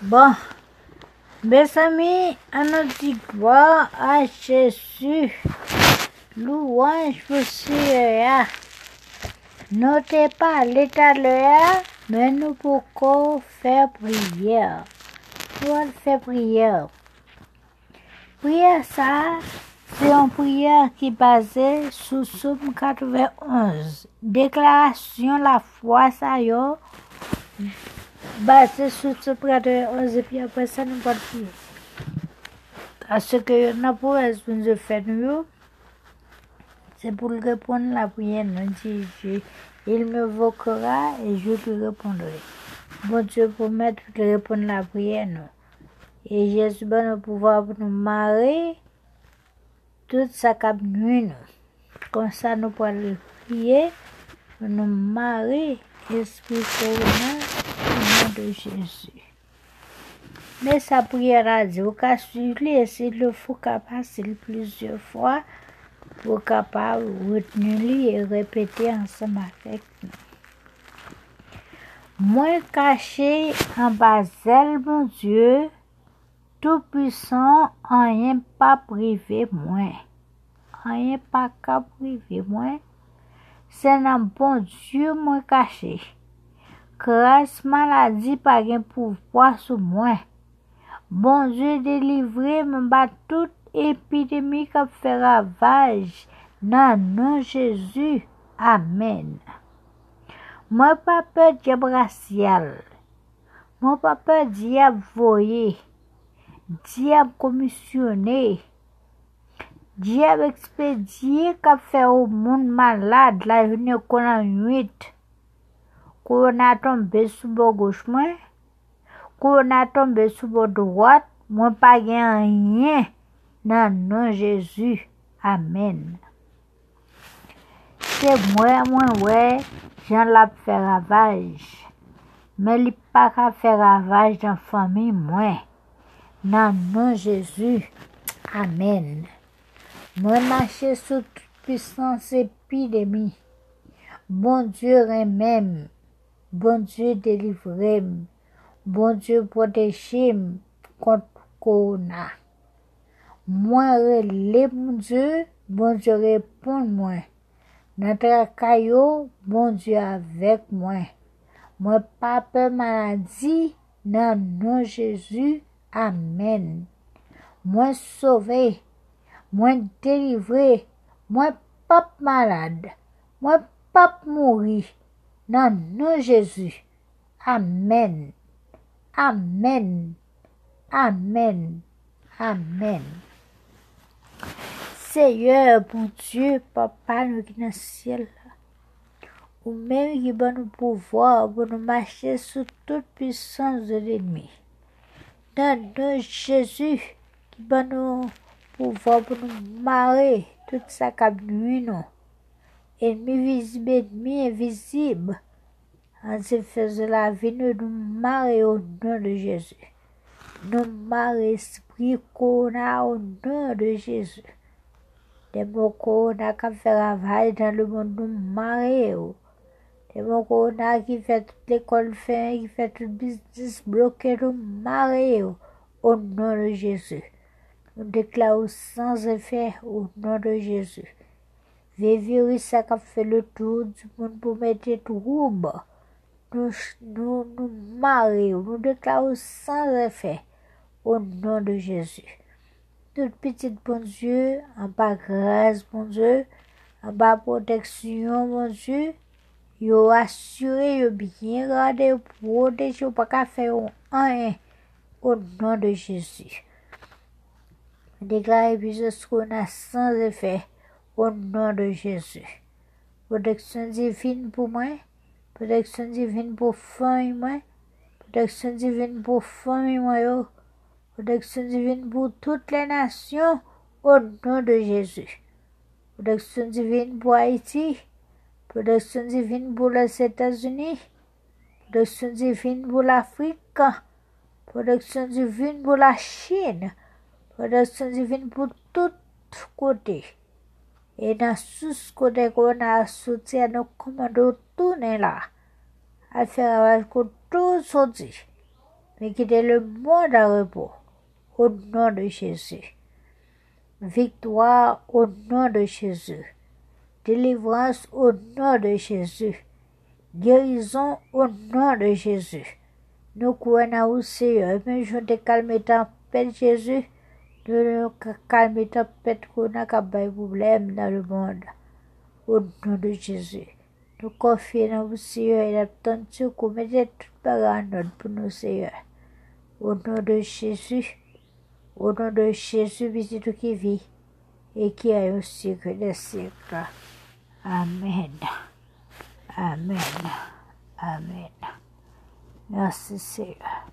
Bon, mes amis, gloire à Jésus. Louange pour Seigneur. Notez pas l'état là, mais nous pouvons faire prière. Allons faire prière? Prière ça, c'est une prière qui est basée sur Somme 91. Déclaration la foi, ça y est, Somme 91, et puis après ça, nous allons prier. Parce que nous avons besoin de faire nous, c'est pour répondre à la prière. Nous dit, il me voquera et je lui répondrai. Bon Dieu, mettre de répondre à la prière, nous. Et Jésus va nous pouvoir nous marrer tout ça cap nuit nous. Comme ça, nous pourrons prier, nous marrer, Esprit nom Jésus. Mais sa prière a dit, au cas suivre, s'il le faut capable plusieurs fois, pour capable retenir et répéter ensemble avec nous. Moi caché en bas mon Dieu, tout-puissant, rien pas privé moi. Rien pas privé moi. C'est un bon Dieu moi caché. Kres maladi pa gen pouvwa sou mwen. Bon Diyo delivre mwen ba tout epidemi kap fe ravaj nan nan Jezu. Amen. Mwen pa pe diye brasyal. Mwen pa pe diye voye. Diye komisyone. Diye ekspedye kap fe ou moun malade la vene konan yuit. Qu'on a tombé sous le gauche moi. Qu'on a tombé sous le droite. Moi pas rien. Dans nom Jésus. Amen. C'est moi, moi, ouais, j'en la ravage. Mais il pas qu'à faire ravage dans la famille, moi. Dans nom Jésus. Amen. Moi, marcher sous toute puissance épidémie. Bon Dieu, même. Bon Dieu, délivré. Bon Dieu, protégé contre Corona. Moi, relais, mon Dieu. Bon Dieu, répond moi. Notre caillou, bon Dieu, avec moi. Moi, pas peur maladie. Dans nom Jésus. Amen. Moi sauvé, moi délivré, moi pas malade, moi pas mourir. nan nou Jezu. Amen. Amen. Amen. Amen. Seye, bon Diyo, papa nou ki nan siel la. Ou menm ki ban nou pouvoa, pou nou mache sou tout pwisans de l'enmi. Nan nou Jezu ki ban nou pouvoa pou nou mare tout sa kab nou inon. Ennemi visible, ennemi invisible. En se faisant la vie, nous nous marrer au nom de Jésus. Nous marrer esprit qu'on a au nom de Jésus. Des mots qu'on a qui fait ravage dans le monde, nous marrer. Des mots qu'on a qui fait toute l'école fin, qui fait tout le business bloqué, nous marrer. Au nom de Jésus. Nous déclarons sans effet au nom de Jésus. Ve viris sa kap fe le tou di moun pou mette troub. Nou, nou, nou mare ou nou deklaro san refè. Ou nan de Jezu. Tout petit bon Dieu, an ba grâce bon Dieu, an ba proteksyon bon Dieu, yo asyre yo byen gade yo proteksyon, yo pa ka fe yo an en. Ou nan de Jezu. Deklare bizos kon a san refè. Au nom de Jésus. Protection divine pour moi, protection divine pour famille moi, protection divine pour famille moi protection divine pour toutes les nations au nom de Jésus. Protection divine pour Haïti, protection divine pour les États-Unis, protection divine pour l'Afrique, protection divine pour la Chine, protection divine pour tout côté. Et dans tout côté qu'on a soutien, nous commandons tourner là, à faire avec tout sorti. mais quitter le monde à repos. Au nom de Jésus. Victoire au nom de Jésus. Délivrance au nom de Jésus. Guérison au nom de Jésus. Nous croyons au Seigneur. Mais je te calme tempête, Jésus. de calmer tempête qu'on a qu'à problème dans le monde. Au nom de Jésus. Nous confions en vous, Seigneur, et l'attendons que vous mettez tout parole en pour nous, Seigneur. Au nom de Jésus, au nom de Jésus, visite qui vit et qui est au siècle des siècles. Amen. Amen. Amen. Merci, Seigneur.